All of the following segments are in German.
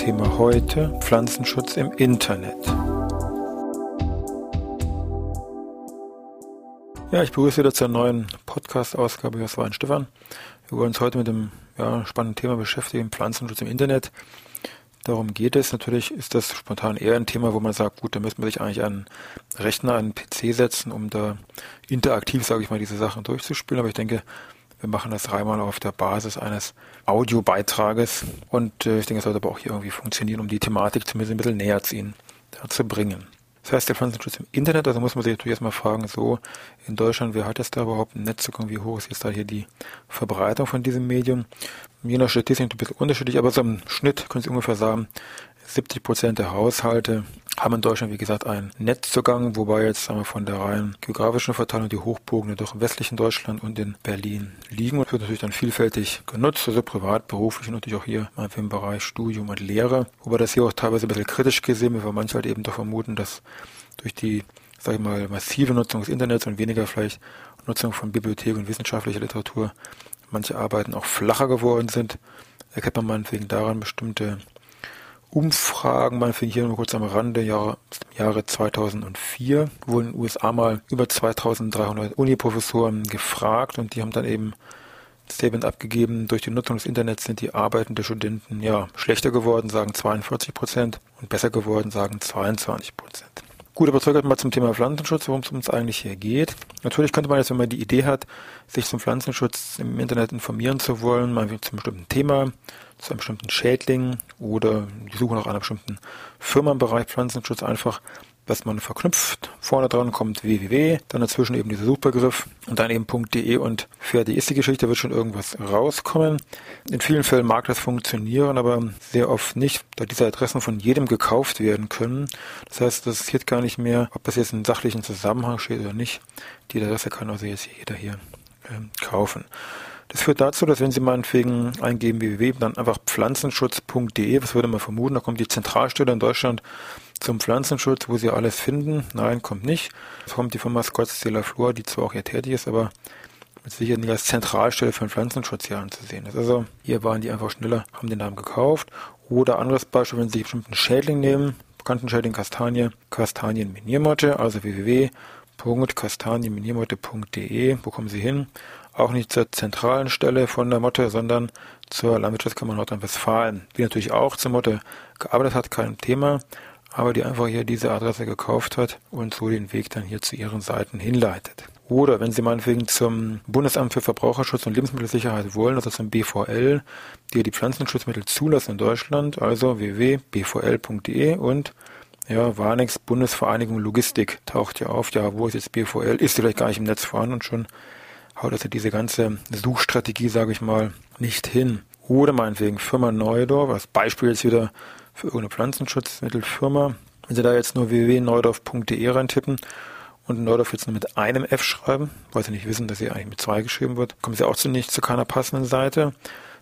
Thema heute Pflanzenschutz im Internet. Ja, ich begrüße wieder zur neuen Podcast-Ausgabe aus Stefan. Wir wollen uns heute mit dem ja, spannenden Thema beschäftigen, Pflanzenschutz im Internet. Darum geht es. Natürlich ist das spontan eher ein Thema, wo man sagt, gut, da müsste man sich eigentlich einen Rechner, einen PC setzen, um da interaktiv, sage ich mal, diese Sachen durchzuspielen. Aber ich denke, wir machen das dreimal auf der Basis eines Audiobeitrages und äh, ich denke, es sollte aber auch hier irgendwie funktionieren, um die Thematik zumindest ein bisschen näher zu Ihnen zu bringen. Das heißt, der Pflanzenschutz im Internet, also muss man sich natürlich erstmal fragen, so in Deutschland, wer hat jetzt da überhaupt einen Netzzugang, wie hoch ist jetzt da hier die Verbreitung von diesem Medium? Je nach Statistik ein bisschen unterschiedlich, aber so im Schnitt können Sie ungefähr sagen, 70 Prozent der Haushalte haben in Deutschland, wie gesagt, einen Netzzugang, wobei jetzt sagen wir, von der rein geografischen Verteilung die Hochburgen doch im westlichen Deutschland und in Berlin liegen und wird natürlich dann vielfältig genutzt, also privat, beruflich und natürlich auch hier im Bereich Studium und Lehre, wobei das hier auch teilweise ein bisschen kritisch gesehen wird, weil manche halt eben doch vermuten, dass durch die, sag ich mal, massive Nutzung des Internets und weniger vielleicht Nutzung von Bibliothek und wissenschaftlicher Literatur manche Arbeiten auch flacher geworden sind. Erkennt man meinetwegen daran bestimmte Umfragen, man findet hier nur kurz am Rande, Jahre, Jahre 2004 wurden in den USA mal über 2300 Uniprofessoren gefragt und die haben dann eben Statement abgegeben, durch die Nutzung des Internets sind die Arbeiten der Studenten ja schlechter geworden, sagen 42 Prozent und besser geworden, sagen 22 Prozent. Gut, aber zurück mal zum Thema Pflanzenschutz, worum es uns eigentlich hier geht. Natürlich könnte man jetzt, wenn man die Idee hat, sich zum Pflanzenschutz im Internet informieren zu wollen, mal zu einem bestimmten Thema, zu einem bestimmten Schädling oder die Suche nach einer bestimmten Firma im Bereich Pflanzenschutz einfach dass man verknüpft. Vorne dran kommt www, dann dazwischen eben dieser Suchbegriff und dann eben .de und fertig ist die Geschichte, wird schon irgendwas rauskommen. In vielen Fällen mag das funktionieren, aber sehr oft nicht, da diese Adressen von jedem gekauft werden können. Das heißt, das interessiert gar nicht mehr, ob das jetzt in sachlichen Zusammenhang steht oder nicht. Die Adresse kann also jetzt jeder hier ähm, kaufen. Das führt dazu, dass wenn Sie meinetwegen eingeben www, dann einfach pflanzenschutz.de, was würde man vermuten, da kommt die Zentralstelle in Deutschland zum Pflanzenschutz, wo Sie alles finden. Nein, kommt nicht. Es kommt die Firma Scotts de Flor, die zwar auch hier tätig ist, aber mit Sicherheit nicht als Zentralstelle für den Pflanzenschutz hier anzusehen ist. Also hier waren die einfach schneller, haben den Namen gekauft. Oder anderes Beispiel, wenn Sie einen bestimmten Schädling nehmen, bekannten Schädling Kastanie, Kastanienminiermotte, also www.kastanienminiermotte.de, wo kommen Sie hin? Auch nicht zur zentralen Stelle von der Motte, sondern zur Landwirtschaftskammer Nordrhein-Westfalen, die natürlich auch zur Motte gearbeitet hat, kein Thema, aber die einfach hier diese Adresse gekauft hat und so den Weg dann hier zu ihren Seiten hinleitet. Oder wenn Sie meinetwegen zum Bundesamt für Verbraucherschutz und Lebensmittelsicherheit wollen, also zum BVL, die die Pflanzenschutzmittel zulassen in Deutschland, also www.bvl.de und ja, Warnex Bundesvereinigung Logistik taucht ja auf. Ja, wo ist jetzt BVL? Ist vielleicht gar nicht im Netz vorhanden und schon haut also diese ganze Suchstrategie, sage ich mal, nicht hin. Oder meinetwegen Firma Neudorf, als Beispiel jetzt wieder für irgendeine Pflanzenschutzmittelfirma. Wenn Sie da jetzt nur www.neudorf.de reintippen und Neudorf jetzt nur mit einem F schreiben, weil Sie nicht wissen, dass sie eigentlich mit zwei geschrieben wird, kommen Sie auch zu nicht zu keiner passenden Seite.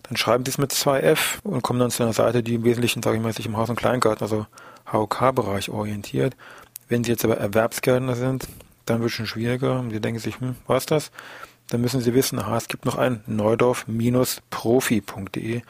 Dann schreiben Sie es mit zwei F und kommen dann zu einer Seite, die im Wesentlichen, sage ich mal, sich im Haus- und Kleingarten, also HOK-Bereich orientiert. Wenn Sie jetzt aber Erwerbsgärtner sind, dann wird es schon schwieriger. Und Sie denken sich, hm, was das? Dann müssen Sie wissen, aha, es gibt noch ein neudorf-profi.de,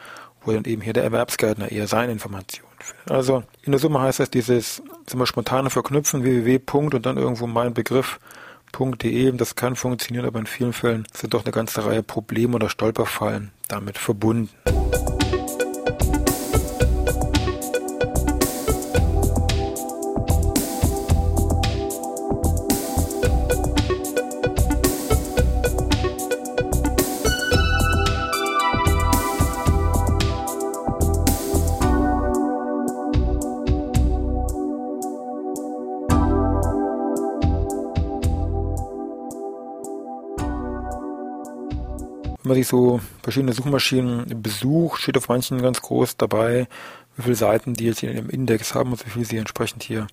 wo dann eben hier der Erwerbsgärtner eher seine Informationen findet. Also in der Summe heißt das dieses wir spontane Verknüpfen www. und dann irgendwo mein Begriff.de. Das kann funktionieren, aber in vielen Fällen sind doch eine ganze Reihe Probleme oder Stolperfallen damit verbunden. Man sich so verschiedene Suchmaschinen besucht, steht auf manchen ganz groß dabei wie viele Seiten die jetzt in ihrem Index haben und wie viel sie entsprechend hier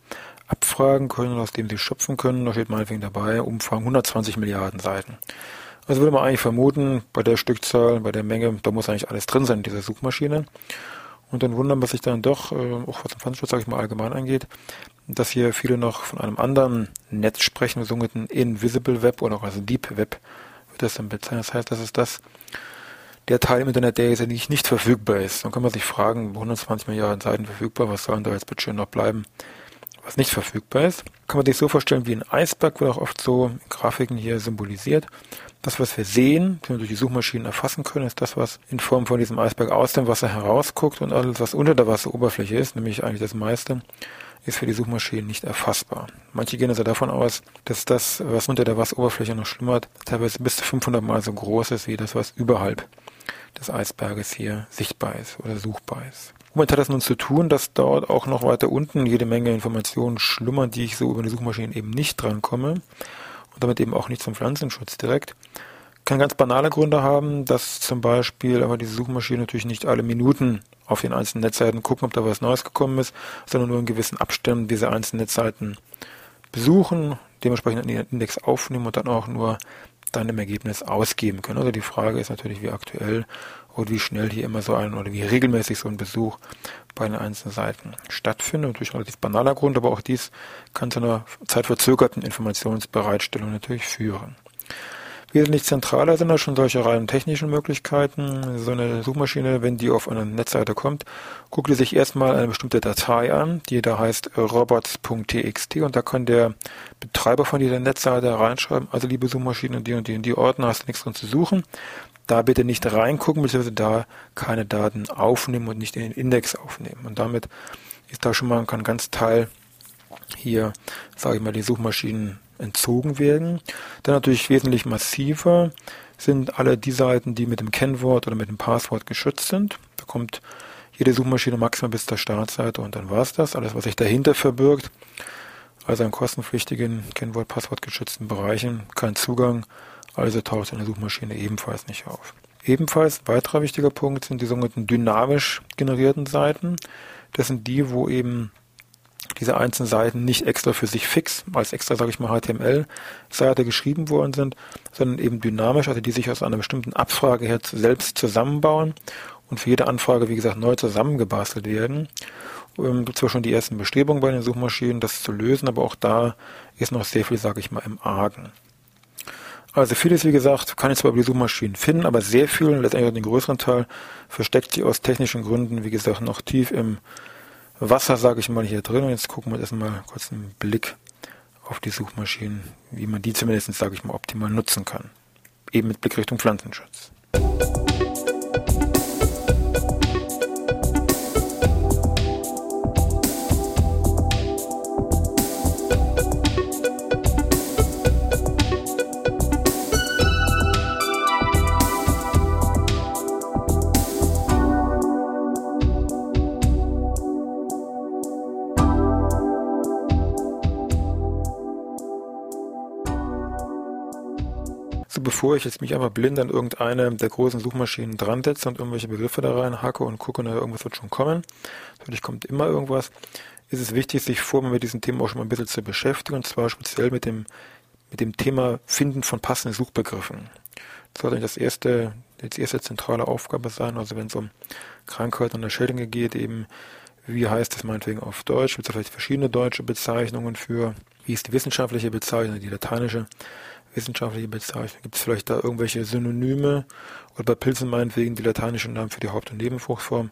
abfragen können, aus dem sie schöpfen können. Da steht meinetwegen dabei, Umfang 120 Milliarden Seiten. Also würde man eigentlich vermuten, bei der Stückzahl, bei der Menge, da muss eigentlich alles drin sein in dieser Suchmaschine. Und dann wundern wir sich dann doch, äh, auch was den Pfandschutz, sage ich mal, allgemein angeht, dass hier viele noch von einem anderen Netz sprechen, sogenannten Invisible Web oder auch also Deep Web wird das dann bezeichnet. Das heißt, das ist das, der Teil im Internet, der jetzt nicht, nicht verfügbar ist. Dann kann man sich fragen, 120 Milliarden Seiten verfügbar, was sollen da jetzt bitte schön noch bleiben, was nicht verfügbar ist. Kann man sich so vorstellen wie ein Eisberg, wird auch oft so in Grafiken hier symbolisiert. Das, was wir sehen, was wir durch die Suchmaschinen erfassen können, ist das, was in Form von diesem Eisberg aus dem Wasser herausguckt und alles, was unter der Wasseroberfläche ist, nämlich eigentlich das meiste, ist für die Suchmaschinen nicht erfassbar. Manche gehen also davon aus, dass das, was unter der Wasseroberfläche noch schlummert, teilweise bis zu 500 Mal so groß ist wie das, was überhalb des Eisberges hier sichtbar ist oder suchbar ist. Womit hat das nun zu tun, dass dort auch noch weiter unten jede Menge Informationen schlummern, die ich so über die Suchmaschinen eben nicht drankomme und damit eben auch nicht zum Pflanzenschutz direkt kann ganz banale Gründe haben, dass zum Beispiel aber diese Suchmaschine natürlich nicht alle Minuten auf den einzelnen Netzseiten gucken, ob da was Neues gekommen ist, sondern nur in gewissen Abständen diese einzelnen Netzseiten besuchen, dementsprechend den Index aufnehmen und dann auch nur dann im Ergebnis ausgeben können. Also die Frage ist natürlich, wie aktuell und wie schnell hier immer so ein oder wie regelmäßig so ein Besuch bei den einzelnen Seiten stattfindet. Natürlich relativ banaler Grund, aber auch dies kann zu einer zeitverzögerten Informationsbereitstellung natürlich führen. Wesentlich zentraler sind da schon solche rein technischen Möglichkeiten. So eine Suchmaschine, wenn die auf eine Netzseite kommt, guckt die sich erstmal eine bestimmte Datei an, die da heißt robots.txt und da kann der Betreiber von dieser Netzseite reinschreiben, also liebe Suchmaschine, die und die und die Ordner hast du nichts drin zu suchen. Da bitte nicht reingucken, beziehungsweise da keine Daten aufnehmen und nicht in den Index aufnehmen. Und damit ist da schon mal ein ganz Teil hier, sage ich mal, die Suchmaschinen entzogen werden. Dann natürlich wesentlich massiver sind alle die Seiten, die mit dem Kennwort oder mit dem Passwort geschützt sind. Da kommt jede Suchmaschine maximal bis zur Startseite und dann war es das. Alles, was sich dahinter verbirgt, also in kostenpflichtigen Kennwort, Passwort geschützten Bereichen, kein Zugang, also taucht eine Suchmaschine ebenfalls nicht auf. Ebenfalls ein weiterer wichtiger Punkt sind die sogenannten dynamisch generierten Seiten. Das sind die, wo eben diese einzelnen Seiten nicht extra für sich fix, als extra, sage ich mal, HTML-Seite geschrieben worden sind, sondern eben dynamisch, also die sich aus einer bestimmten Abfrage her selbst zusammenbauen und für jede Anfrage, wie gesagt, neu zusammengebastelt werden. Ähm, gibt zwar schon die ersten Bestrebungen bei den Suchmaschinen, das zu lösen, aber auch da ist noch sehr viel, sage ich mal, im Argen. Also vieles, wie gesagt, kann ich zwar über die Suchmaschinen finden, aber sehr viel, letztendlich den größeren Teil, versteckt sich aus technischen Gründen, wie gesagt, noch tief im Wasser, sage ich mal, hier drin. Und jetzt gucken wir erstmal kurz einen Blick auf die Suchmaschinen, wie man die zumindest, sage ich mal, optimal nutzen kann. Eben mit Blick Richtung Pflanzenschutz. Bevor ich jetzt mich einfach blind an irgendeine der großen Suchmaschinen dran setze und irgendwelche Begriffe da rein hacke und gucke, na, irgendwas wird schon kommen, natürlich kommt immer irgendwas, ist es wichtig, sich vorher mit diesem Thema auch schon mal ein bisschen zu beschäftigen, und zwar speziell mit dem, mit dem Thema Finden von passenden Suchbegriffen. Das sollte das erste, die erste zentrale Aufgabe sein, also wenn es um Krankheiten und Erschöpfungen geht, eben, wie heißt es meinetwegen auf Deutsch, gibt es vielleicht verschiedene deutsche Bezeichnungen für, wie ist die wissenschaftliche Bezeichnung, die lateinische wissenschaftliche Bezeichnung? Gibt es vielleicht da irgendwelche Synonyme oder bei Pilzen meinetwegen die lateinischen Namen für die Haupt- und Nebenfruchtform?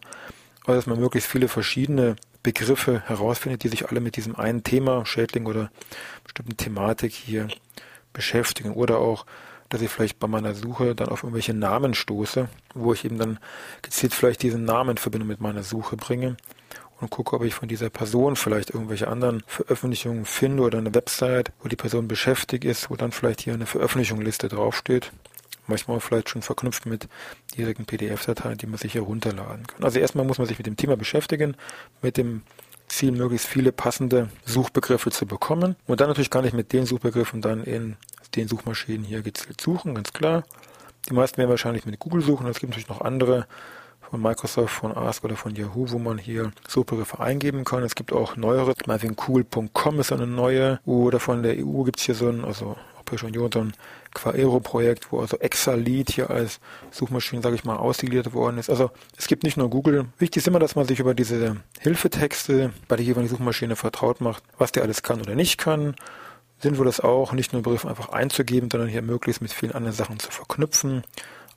Also dass man möglichst viele verschiedene Begriffe herausfindet, die sich alle mit diesem einen Thema, Schädling oder bestimmten Thematik hier beschäftigen. Oder auch, dass ich vielleicht bei meiner Suche dann auf irgendwelche Namen stoße, wo ich eben dann gezielt vielleicht diesen Namen in Verbindung mit meiner Suche bringe und gucke, ob ich von dieser Person vielleicht irgendwelche anderen Veröffentlichungen finde oder eine Website, wo die Person beschäftigt ist, wo dann vielleicht hier eine Veröffentlichungsliste draufsteht. Manchmal vielleicht schon verknüpft mit direkten PDF-Dateien, die man sich herunterladen kann. Also erstmal muss man sich mit dem Thema beschäftigen, mit dem Ziel, möglichst viele passende Suchbegriffe zu bekommen. Und dann natürlich kann ich mit den Suchbegriffen dann in den Suchmaschinen hier gezielt suchen, ganz klar. Die meisten werden wahrscheinlich mit Google suchen. Es gibt natürlich noch andere von Microsoft, von Ask oder von Yahoo, wo man hier Suchbegriffe eingeben kann. Es gibt auch neuere, meinetwegen cool.com ist eine neue, oder von der EU gibt es hier so ein, also Europäische Union, so ein Quaero-Projekt, wo also Exalit hier als Suchmaschine, sage ich mal, ausdeliert worden ist. Also es gibt nicht nur Google. Wichtig ist immer, dass man sich über diese Hilfetexte bei der jeweiligen Suchmaschine vertraut macht, was der alles kann oder nicht kann. Sinnvoll ist auch, nicht nur Begriffe einfach einzugeben, sondern hier möglichst mit vielen anderen Sachen zu verknüpfen.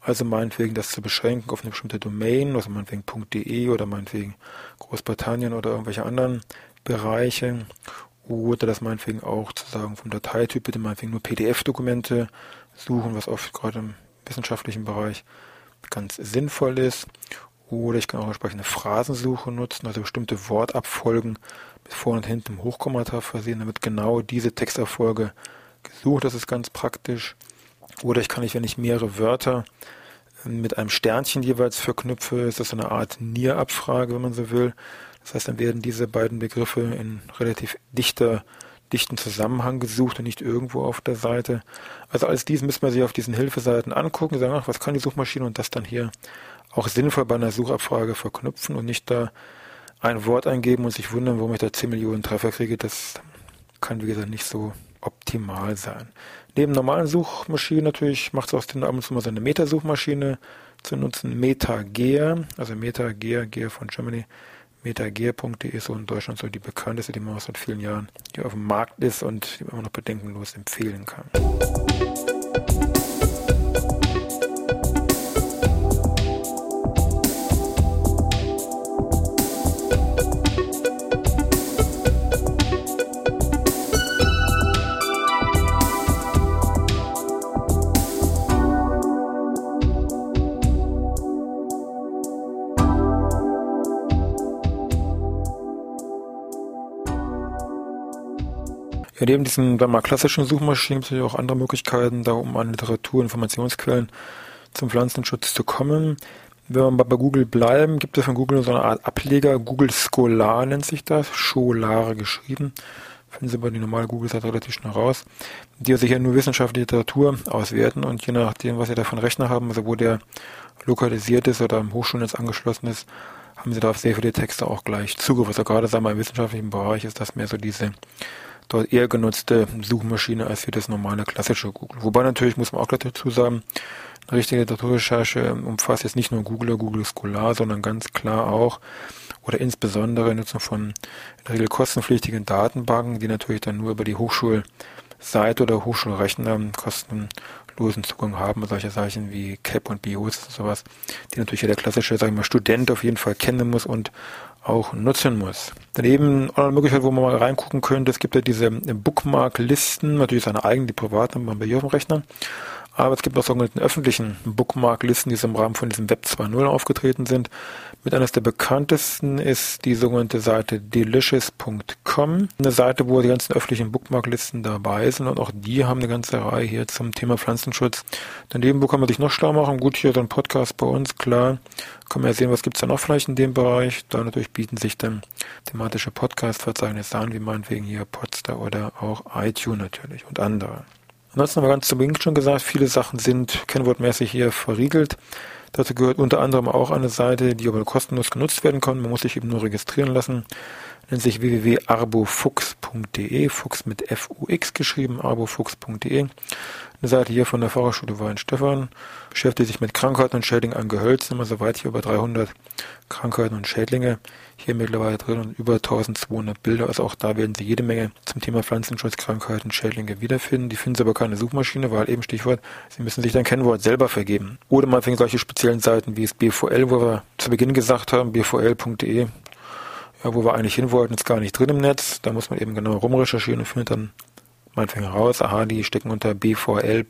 Also meinetwegen das zu beschränken auf eine bestimmte Domain, also meinetwegen .de oder meinetwegen Großbritannien oder irgendwelche anderen Bereiche. Oder das meinetwegen auch zu sagen, vom Dateityp bitte meinetwegen nur PDF-Dokumente suchen, was oft gerade im wissenschaftlichen Bereich ganz sinnvoll ist. Oder ich kann auch entsprechende Phrasensuche nutzen, also bestimmte Wortabfolgen mit vorne und hinten im Hochkommata versehen, damit genau diese Texterfolge gesucht. Das ist ganz praktisch. Oder ich kann nicht, wenn ich mehrere Wörter mit einem Sternchen jeweils verknüpfe, ist das so eine Art Nier-Abfrage, wenn man so will. Das heißt, dann werden diese beiden Begriffe in relativ dichter, dichten Zusammenhang gesucht und nicht irgendwo auf der Seite. Also alles dies müssen wir sich auf diesen Hilfeseiten angucken, sagen, ach, was kann die Suchmaschine und das dann hier auch sinnvoll bei einer Suchabfrage verknüpfen und nicht da ein Wort eingeben und sich wundern, warum ich da 10 Millionen Treffer kriege. Das kann, wie gesagt, nicht so optimal sein. Neben normalen Suchmaschinen natürlich macht es aus den zu mal so eine Metasuchmaschine zu nutzen. MetaGear, also MetaGear, Gear von Germany, metagear.de ist so in Deutschland so die bekannteste, die man seit vielen Jahren hier auf dem Markt ist und die man immer noch bedenkenlos empfehlen kann. Ja, neben diesen dann mal klassischen Suchmaschinen gibt es auch andere Möglichkeiten, da um an Literatur, Informationsquellen zum Pflanzenschutz zu kommen. Wenn wir bei Google bleiben, gibt es von Google so eine Art Ableger, Google Scholar nennt sich das, Scholare geschrieben. Finden Sie bei die normale Google-Seite relativ schnell raus. Die sich ja nur wissenschaftliche Literatur auswerten und je nachdem, was Sie da von Rechner haben, also wo der lokalisiert ist oder am Hochschulnetz angeschlossen ist, haben Sie da auf sehr viele Texte auch gleich Zugriff. Also gerade sagen wir im wissenschaftlichen Bereich ist das mehr so diese dort eher genutzte Suchmaschine als wie das normale klassische Google. Wobei natürlich muss man auch gleich dazu sagen, eine richtige Literaturrecherche umfasst jetzt nicht nur Google Google Scholar, sondern ganz klar auch oder insbesondere Nutzung von in der Regel kostenpflichtigen Datenbanken, die natürlich dann nur über die Hochschulseite oder Hochschulrechner kostenlosen Zugang haben, solche Sachen wie CAP und BIOS und sowas, die natürlich der klassische, sagen wir mal, Student auf jeden Fall kennen muss und auch nutzen muss. Daneben eine Möglichkeit, wo man mal reingucken könnte, es gibt ja diese Bookmark-Listen, natürlich seine eigenen, die privaten, bei dem Rechner. Aber es gibt auch sogenannte öffentlichen Bookmark-Listen, die so im Rahmen von diesem Web 2.0 aufgetreten sind. Mit eines der bekanntesten ist die sogenannte Seite delicious.com. Eine Seite, wo die ganzen öffentlichen Bookmark-Listen dabei sind und auch die haben eine ganze Reihe hier zum Thema Pflanzenschutz. Daneben, wo kann man sich noch schlau machen? Gut, hier so ein Podcast bei uns, klar. Kann man ja sehen, was gibt's da noch vielleicht in dem Bereich. Da natürlich bieten sich dann thematische Podcast-Verzeichnisse an, wie meinetwegen hier Podstar oder auch iTunes natürlich und andere. Ansonsten haben wir ganz zu Beginn schon gesagt, viele Sachen sind kennwortmäßig hier verriegelt. Dazu gehört unter anderem auch eine Seite, die aber kostenlos genutzt werden kann. Man muss sich eben nur registrieren lassen. Nennt sich www.arbofuchs.de, Fuchs mit F-U-X geschrieben, arbofuchs.de. Eine Seite hier von der Fahrerschule Weinstefan beschäftigt sich mit Krankheiten und Schädlingen an Gehölzen, immer soweit hier über 300 Krankheiten und Schädlinge hier mittlerweile drin und über 1200 Bilder. Also auch da werden Sie jede Menge zum Thema Pflanzenschutz, Krankheiten, Schädlinge wiederfinden. Die finden Sie aber keine Suchmaschine, weil eben Stichwort, Sie müssen sich dein Kennwort selber vergeben. Oder man fängt solche speziellen Seiten wie das BVL, wo wir zu Beginn gesagt haben, bvl.de, ja, wo wir eigentlich hin wollten, ist gar nicht drin im Netz. Da muss man eben genau rumrecherchieren und findet dann meinetwegen heraus, aha, die stecken unter bvl.bund.de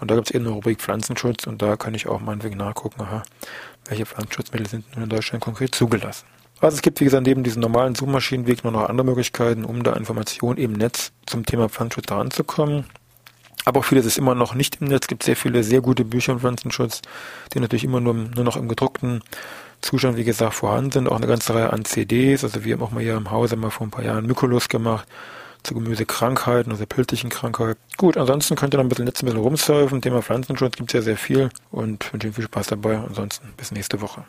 und da gibt es eben eine Rubrik Pflanzenschutz und da kann ich auch meinetwegen nachgucken, aha, welche Pflanzenschutzmittel sind nun in Deutschland konkret zugelassen. Also es gibt, wie gesagt, neben diesem normalen Suchmaschinenweg noch, noch andere Möglichkeiten, um da Informationen im Netz zum Thema Pflanzenschutz heranzukommen. Aber auch vieles ist immer noch nicht im Netz. Es gibt sehr viele sehr gute Bücher im Pflanzenschutz, die natürlich immer nur, nur noch im gedruckten Zustand, wie gesagt, vorhanden sind. Auch eine ganze Reihe an CDs. Also wir haben auch mal hier im Hause mal vor ein paar Jahren Mykolos gemacht zu Gemüsekrankheiten, also pilzlichen Krankheiten. Gut, ansonsten könnt ihr noch ein bisschen Netz ein bisschen rumsurfen. Thema Pflanzenschutz gibt es ja sehr viel und wünsche Ihnen viel Spaß dabei. Ansonsten bis nächste Woche.